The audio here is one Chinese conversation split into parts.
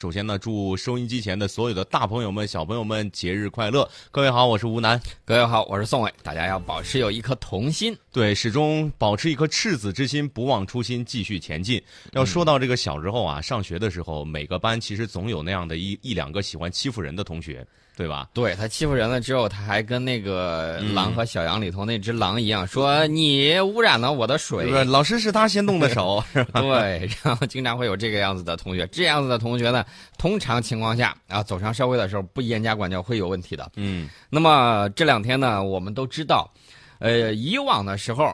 首先呢，祝收音机前的所有的大朋友们、小朋友们节日快乐！各位好，我是吴楠。各位好，我是宋伟。大家要保持有一颗童心，对，始终保持一颗赤子之心，不忘初心，继续前进。要说到这个小时候啊，上学的时候，每个班其实总有那样的一一两个喜欢欺负人的同学。对吧？对他欺负人了之后，他还跟那个《狼和小羊》里头那只狼一样，说你污染了我的水。老师是他先动的手，是吧？对，然后经常会有这个样子的同学。这样子的同学呢，通常情况下啊，走上社会的时候不严加管教会有问题的。嗯。那么这两天呢，我们都知道，呃，以往的时候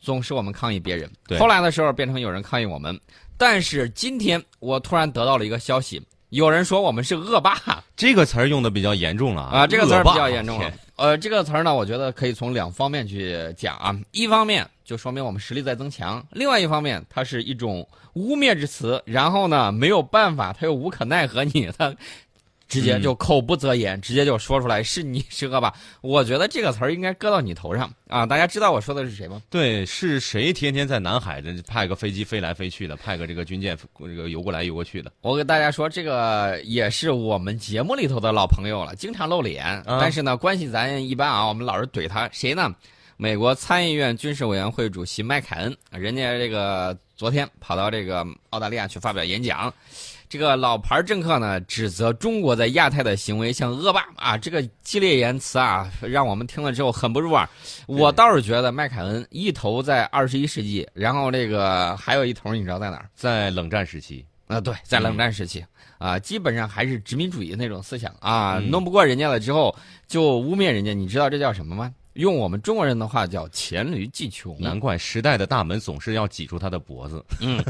总是我们抗议别人，后来的时候变成有人抗议我们。但是今天我突然得到了一个消息。有人说我们是恶霸，这个词儿用的比较严重了啊！这个词儿比较严重了。呃，这个词儿呢，我觉得可以从两方面去讲啊。一方面就说明我们实力在增强，另外一方面它是一种污蔑之词，然后呢没有办法，他又无可奈何你，他。直接就口不择言，直接就说出来是你 是恶霸。我觉得这个词儿应该搁到你头上啊！大家知道我说的是谁吗？对，是谁天天在南海这派个飞机飞来飞去的，派个这个军舰这个游过来游过去的？我给大家说，这个也是我们节目里头的老朋友了，经常露脸，但是呢关系咱一般啊，我们老是怼他谁呢？美国参议院军事委员会主席麦凯恩，人家这个昨天跑到这个澳大利亚去发表演讲。这个老牌政客呢，指责中国在亚太的行为像恶霸啊，这个激烈言辞啊，让我们听了之后很不入耳。我倒是觉得麦凯恩一头在二十一世纪，然后这个还有一头，你知道在哪儿？在冷战时期啊，对，在冷战时期啊，基本上还是殖民主义那种思想啊，弄不过人家了之后就污蔑人家，你知道这叫什么吗？用我们中国人的话叫黔驴技穷，难怪时代的大门总是要挤住他的脖子。嗯，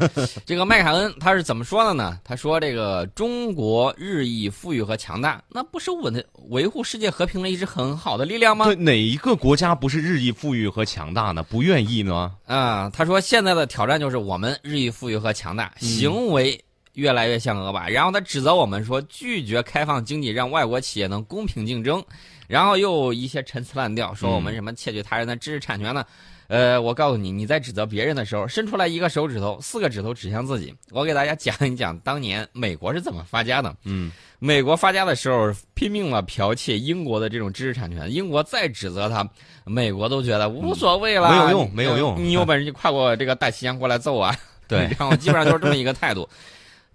这个麦凯恩他是怎么说的呢？他说：“这个中国日益富裕和强大，那不是稳维护世界和平的一支很好的力量吗？”对，哪一个国家不是日益富裕和强大呢？不愿意呢？啊，他说现在的挑战就是我们日益富裕和强大，行为越来越像恶霸。然后他指责我们说拒绝开放经济，让外国企业能公平竞争。然后又一些陈词滥调，说我们什么窃取他人的知识产权呢？呃，我告诉你，你在指责别人的时候，伸出来一个手指头，四个指头指向自己。我给大家讲一讲当年美国是怎么发家的。嗯，美国发家的时候拼命了剽窃英国的这种知识产权，英国再指责他，美国都觉得无所谓了，没有用，没有用。你有本事就跨过这个大西洋过来揍啊！对，然后基本上就是这么一个态度。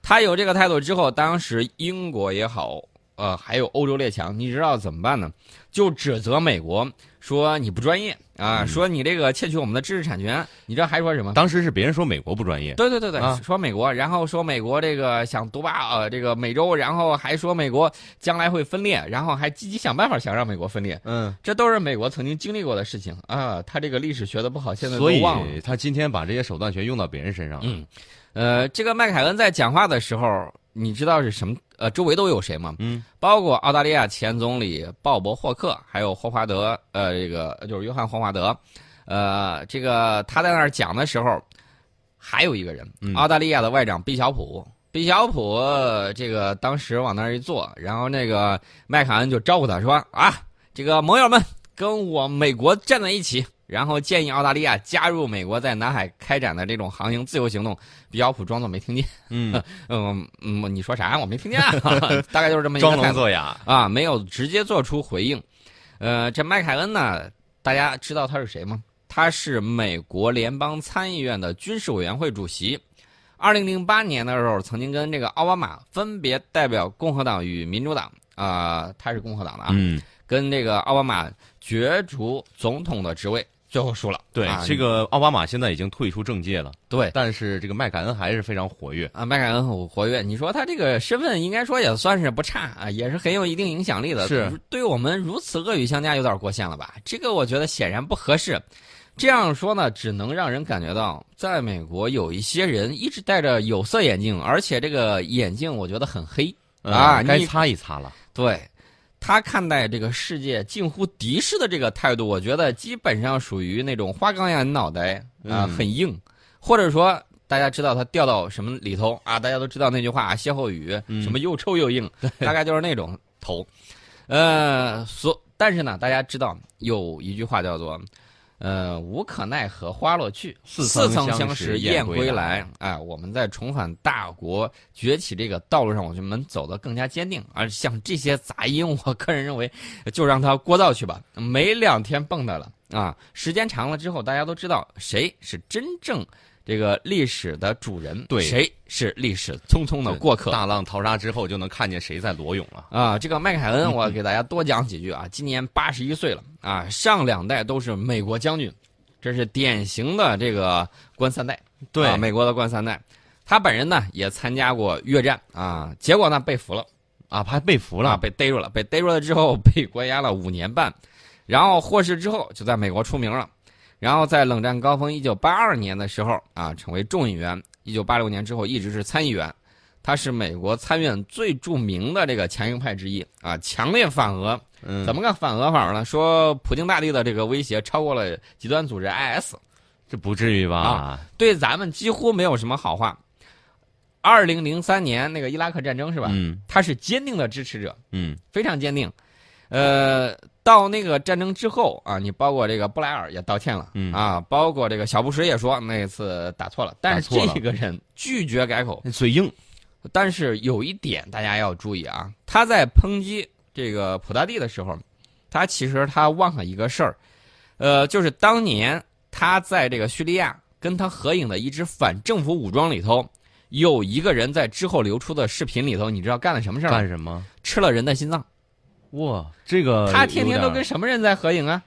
他有这个态度之后，当时英国也好。呃，还有欧洲列强，你知道怎么办呢？就指责美国说你不专业啊，说你这个窃取我们的知识产权。你知道还说什么？当时是别人说美国不专业。对对对对，说美国，然后说美国这个想独霸呃这个美洲，然后还说美国将来会分裂，然后还积极想办法想让美国分裂。嗯，这都是美国曾经经历过的事情啊。他这个历史学的不好，现在都忘了。所以他今天把这些手段全用到别人身上。嗯，呃，这个麦凯恩在讲话的时候。你知道是什么？呃，周围都有谁吗？嗯，包括澳大利亚前总理鲍勃霍克，还有霍华德，呃，这个就是约翰霍华德，呃，这个他在那儿讲的时候，还有一个人，澳大利亚的外长毕晓普。毕晓普这个当时往那儿一坐，然后那个麦卡恩就招呼他说：“啊，这个盟友们，跟我美国站在一起。”然后建议澳大利亚加入美国在南海开展的这种航行自由行动。比较普装作没听见，嗯嗯嗯，你说啥？我没听见，大概就是这么一个装聋作哑啊，没有直接做出回应。呃，这麦凯恩呢，大家知道他是谁吗？他是美国联邦参议院的军事委员会主席。二零零八年的时候，曾经跟这个奥巴马分别代表共和党与民主党啊，他是共和党的啊，跟这个奥巴马角逐总统的职位。最后输了。对，这个奥巴马现在已经退出政界了。对，但是这个麦凯恩还是非常活跃啊。麦凯恩很活跃，你说他这个身份应该说也算是不差啊，也是很有一定影响力的。是，对我们如此恶语相加，有点过线了吧？这个我觉得显然不合适。这样说呢，只能让人感觉到，在美国有一些人一直戴着有色眼镜，而且这个眼镜我觉得很黑啊，该擦一擦了。对。他看待这个世界近乎敌视的这个态度，我觉得基本上属于那种花岗岩脑袋啊，很硬，或者说大家知道他掉到什么里头啊？大家都知道那句话歇后语，什么又臭又硬，大概就是那种头。呃，所但是呢，大家知道有一句话叫做，呃，无可奈何花落去，似曾相相识燕归来。哎，我们在重返大国崛起这个道路上，我们走得更加坚定。而像这些杂音，我个人认为，就让它过道去吧，没两天蹦跶了啊！时间长了之后，大家都知道谁是真正。这个历史的主人，对，谁是历史匆匆的过客？大浪淘沙之后，就能看见谁在裸泳了啊！这个麦凯恩，我给大家多讲几句啊。今年八十一岁了啊，上两代都是美国将军，这是典型的这个官三代，对，美国的官三代。他本人呢也参加过越战啊，结果呢被俘了啊，还被俘了，被逮住了，被逮住了之后被关押了五年半，然后获释之后就在美国出名了。然后在冷战高峰一九八二年的时候啊，成为众议员。一九八六年之后一直是参议员，他是美国参院最著名的这个强硬派之一啊，强烈反俄。怎么个反俄法呢？说普京大帝的这个威胁超过了极端组织 IS，这不至于吧？啊，对咱们几乎没有什么好话。二零零三年那个伊拉克战争是吧？嗯，他是坚定的支持者，嗯，非常坚定。呃，到那个战争之后啊，你包括这个布莱尔也道歉了，嗯啊，包括这个小布什也说那次打错了，但是这个人拒绝改口，嘴硬。但是有一点大家要注意啊，他在抨击这个普大帝的时候，他其实他忘了一个事儿，呃，就是当年他在这个叙利亚跟他合影的一支反政府武装里头，有一个人在之后流出的视频里头，你知道干了什么事儿？干什么？吃了人的心脏。哇，这个他天天都跟什么人在合影啊？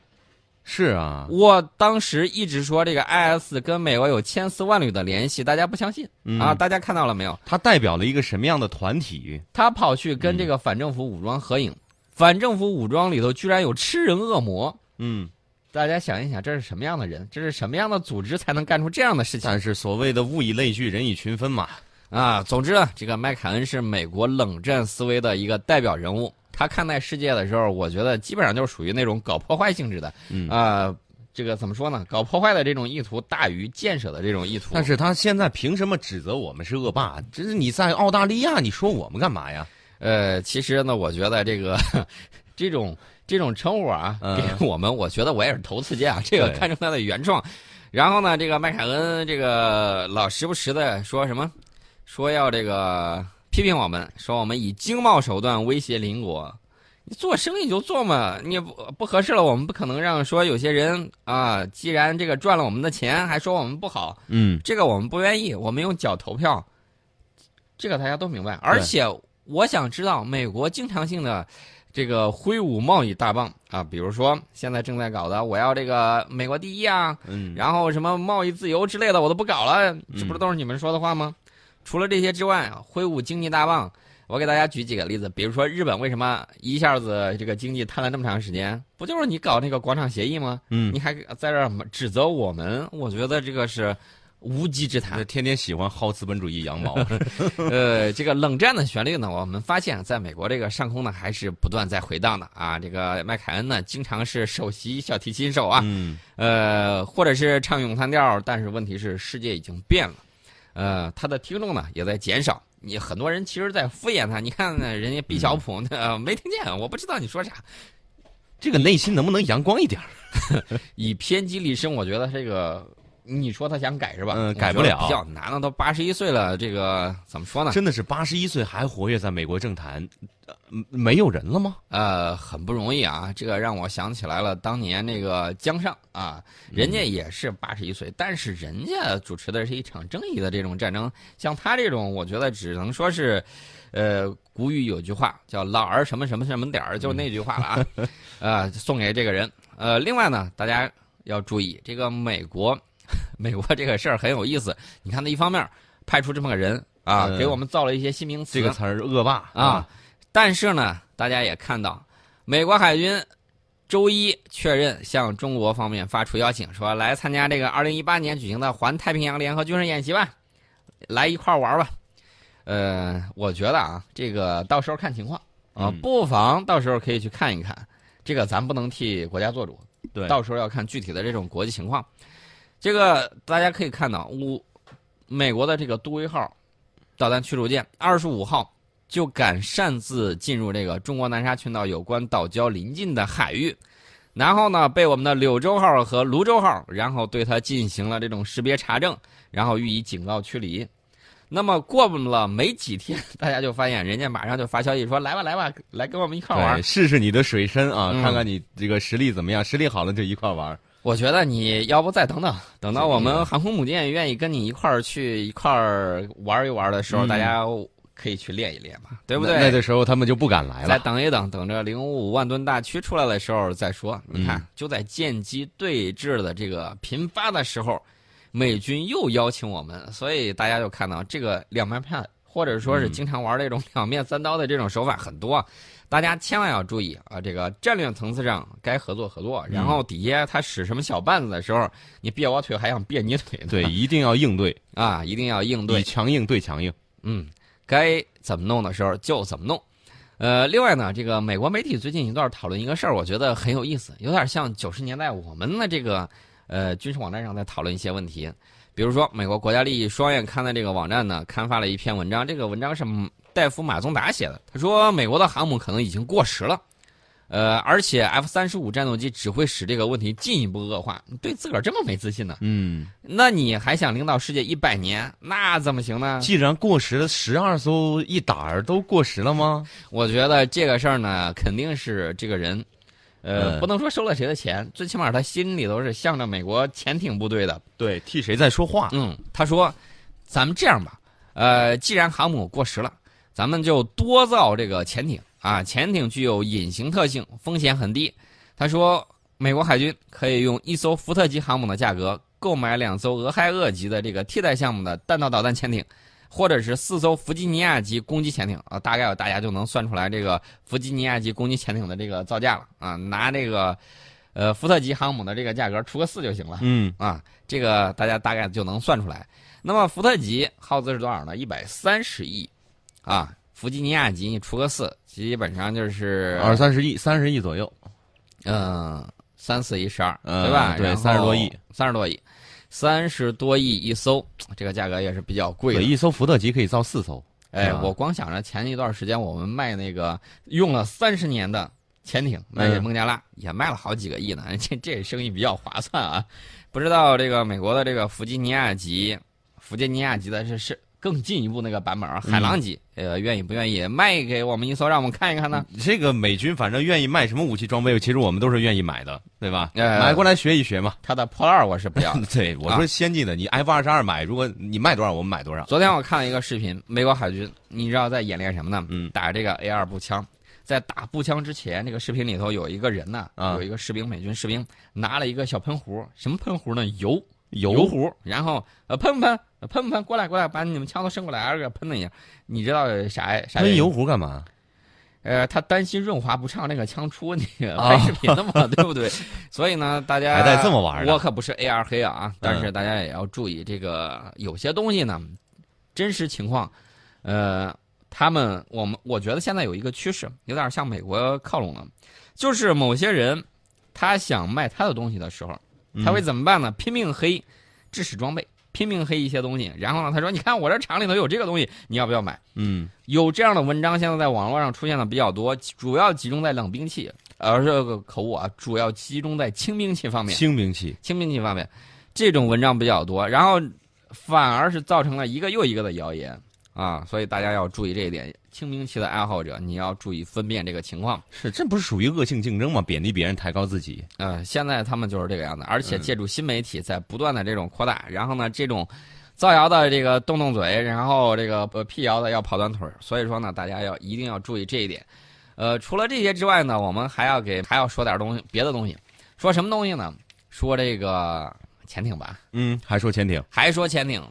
是啊，我当时一直说这个 IS 跟美国有千丝万缕的联系，大家不相信啊？大家看到了没有？他代表了一个什么样的团体？他跑去跟这个反政府武装合影，反政府武装里头居然有吃人恶魔。嗯，大家想一想，这是什么样的人？这是什么样的组织才能干出这样的事情？但是所谓的物以类聚，人以群分嘛。啊，总之呢，这个麦凯恩是美国冷战思维的一个代表人物。他看待世界的时候，我觉得基本上就是属于那种搞破坏性质的，啊，这个怎么说呢？搞破坏的这种意图大于建设的这种意图。但是他现在凭什么指责我们是恶霸？这是你在澳大利亚，你说我们干嘛呀？呃，其实呢，我觉得这个 这种这种称呼啊，给我们，我觉得我也是头次见啊。这个看中他的原创，然后呢，这个麦凯恩这个老时不时的说什么，说要这个。批评我们说我们以经贸手段威胁邻国，你做生意就做嘛，你不不合适了，我们不可能让说有些人啊，既然这个赚了我们的钱，还说我们不好，嗯，这个我们不愿意，我们用脚投票，这个大家都明白。而且我想知道，美国经常性的这个挥舞贸易大棒啊，比如说现在正在搞的，我要这个美国第一啊，嗯，然后什么贸易自由之类的，我都不搞了，这不是都是你们说的话吗？除了这些之外，挥舞经济大棒，我给大家举几个例子。比如说，日本为什么一下子这个经济瘫了那么长时间？不就是你搞那个广场协议吗？嗯，你还在这儿指责我们？我觉得这个是无稽之谈。天天喜欢薅资本主义羊毛。呃，这个冷战的旋律呢，我们发现在美国这个上空呢，还是不断在回荡的啊。这个麦凯恩呢，经常是首席小提琴手啊，嗯，呃，或者是唱咏叹调，但是问题是世界已经变了。呃，他的听众呢也在减少。你很多人其实在敷衍他。你看人家毕小普，呃，没听见，我不知道你说啥。这个内心能不能阳光一点？以偏激立身，我觉得这个。你说他想改是吧？嗯，改不了，比较难了。都八十一岁了，这个怎么说呢？真的是八十一岁还活跃在美国政坛，没有人了吗？呃，很不容易啊。这个让我想起来了，当年那个江上啊，人家也是八十一岁，但是人家主持的是一场正义的这种战争。像他这种，我觉得只能说是，呃，古语有句话叫“老儿什么什么什么点儿”，就那句话了啊。呃，送给这个人。呃，另外呢，大家要注意，这个美国。美国这个事儿很有意思，你看，他一方面派出这么个人啊，给我们造了一些新名词，这个词儿“恶霸”啊。但是呢，大家也看到，美国海军周一确认向中国方面发出邀请，说来参加这个二零一八年举行的环太平洋联合军事演习吧，来一块玩吧。呃，我觉得啊，这个到时候看情况啊，不妨到时候可以去看一看。这个咱不能替国家做主，对，到时候要看具体的这种国际情况。这个大家可以看到，乌美国的这个杜威号导弹驱逐舰二十五号就敢擅自进入这个中国南沙群岛有关岛礁临近的海域，然后呢，被我们的柳州号和泸州号，然后对它进行了这种识别查证，然后予以警告驱离。那么过了没几天，大家就发现人家马上就发消息说：“来吧，来吧，来跟我们一块玩，试试你的水深啊，看看你这个实力怎么样。实力好了就一块玩。”我觉得你要不再等等，等到我们航空母舰愿意跟你一块儿去一块儿玩一玩的时候，大家可以去练一练嘛，对不对？那个时候他们就不敢来了。再等一等，等着零五五万吨大驱出来的时候再说。你看，就在舰机对峙的这个频发的时候。美军又邀请我们，所以大家就看到这个两面派，或者说是经常玩这种两面三刀的这种手法很多，大家千万要注意啊！这个战略层次上该合作合作，然后底下他使什么小绊子的时候，你别我腿还想别你腿，对，一定要应对啊，一定要应对，强硬对强硬，嗯，该怎么弄的时候就怎么弄。呃，另外呢，这个美国媒体最近一段讨论一个事儿，我觉得很有意思，有点像九十年代我们的这个。呃，军事网站上在讨论一些问题，比如说美国国家利益双眼刊的这个网站呢，刊发了一篇文章。这个文章是戴夫马宗达写的。他说，美国的航母可能已经过时了，呃，而且 F 三十五战斗机只会使这个问题进一步恶化。你对自个儿这么没自信呢？嗯，那你还想领导世界一百年？那怎么行呢？既然过时了，十二艘一打儿都过时了吗？我觉得这个事儿呢，肯定是这个人。呃，不能说收了谁的钱，最起码他心里头是向着美国潜艇部队的，对，替谁在说话？嗯，他说，咱们这样吧，呃，既然航母过时了，咱们就多造这个潜艇啊，潜艇具有隐形特性，风险很低。他说，美国海军可以用一艘福特级航母的价格购买两艘俄亥俄级的这个替代项目的弹道导弹潜艇。或者是四艘弗吉尼亚级攻击潜艇啊，大概大家就能算出来这个弗吉尼亚级攻击潜艇的这个造价了啊，拿这个，呃，福特级航母的这个价格除个四就行了。嗯啊，这个大家大概就能算出来。那么福特级耗资是多少呢？一百三十亿，啊，弗吉尼亚级你除个四，基本上就是二三十亿，三十亿左右。嗯，三四一十二，对吧？对，三十多亿，三十多亿。三十多亿一艘，这个价格也是比较贵的。一艘福特级可以造四艘。哎，我光想着前一段时间我们卖那个用了三十年的潜艇卖给孟加拉，也卖了好几个亿呢。这这生意比较划算啊！不知道这个美国的这个弗吉尼亚级、弗吉尼亚级的是是。更进一步那个版本海狼级，呃，愿意不愿意卖给我们一艘，让我们看一看呢？这个美军反正愿意卖什么武器装备，其实我们都是愿意买的，对吧？买过来学一学嘛。他的破烂我是不要。对，我说先进的，你 F 二十二买，如果你卖多少，我们买多少。昨天我看了一个视频，美国海军，你知道在演练什么呢？嗯，打这个 A 二步枪，在打步枪之前，这个视频里头有一个人呢，有一个士兵，美军士兵拿了一个小喷壶，什么喷壶呢？油。油壶，然后呃喷不喷？喷不喷？过来过来，把你们枪都伸过来，给喷了一下。你知道啥啥？喷油壶干嘛？呃，他担心润滑不畅，那个枪出问题，拍视频的嘛，对不对？所以呢，大家还带这么玩我可不是 AR 黑啊，但是大家也要注意，这个有些东西呢，真实情况，呃，他们我们我觉得现在有一个趋势，有点向美国靠拢了，就是某些人他想卖他的东西的时候。他会怎么办呢？拼命黑，制式装备，拼命黑一些东西。然后呢，他说：“你看我这厂里头有这个东西，你要不要买？”嗯，有这样的文章，现在在网络上出现的比较多，主要集中在冷兵器，呃这个口误啊，主要集中在轻兵器方面。轻兵器，轻兵器方面，这种文章比较多，然后反而是造成了一个又一个的谣言啊，所以大家要注意这一点。轻兵器的爱好者，你要注意分辨这个情况。是，这不是属于恶性竞争吗？贬低别人，抬高自己。呃，现在他们就是这个样子，而且借助新媒体在不断的这种扩大，然后呢，这种造谣的这个动动嘴，然后这个呃辟谣的要跑断腿所以说呢，大家要一定要注意这一点。呃，除了这些之外呢，我们还要给还要说点东西，别的东西。说什么东西呢？说这个潜艇吧。嗯，还说潜艇？还说潜艇？